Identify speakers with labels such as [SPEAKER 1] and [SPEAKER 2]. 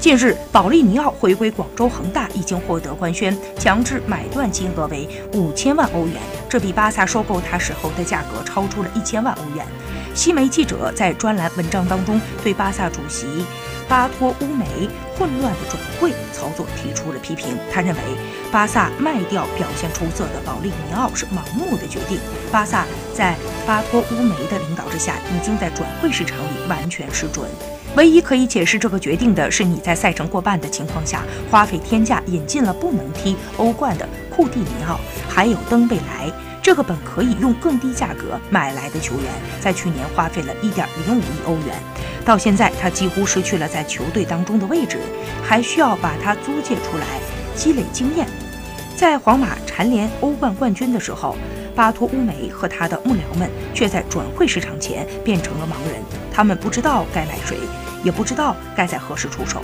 [SPEAKER 1] 近日，保利尼奥回归广州恒大已经获得官宣，强制买断金额为五千万欧元，这比巴萨收购他时候的价格超出了一千万欧元。西媒记者在专栏文章当中对巴萨主席巴托乌梅混乱的转会操作提出了批评。他认为，巴萨卖掉表现出色的保利尼奥是盲目的决定。巴萨在巴托乌梅的领导之下，已经在转会市场里完全失准。唯一可以解释这个决定的是，你在赛程过半的情况下，花费天价引进了不能踢欧冠的库蒂尼奥，还有登贝莱，这个本可以用更低价格买来的球员，在去年花费了一点零五亿欧元，到现在他几乎失去了在球队当中的位置，还需要把他租借出来积累经验。在皇马蝉联欧冠冠军的时候。巴托乌梅和他的幕僚们却在转会市场前变成了盲人，他们不知道该买谁，也不知道该在何时出手。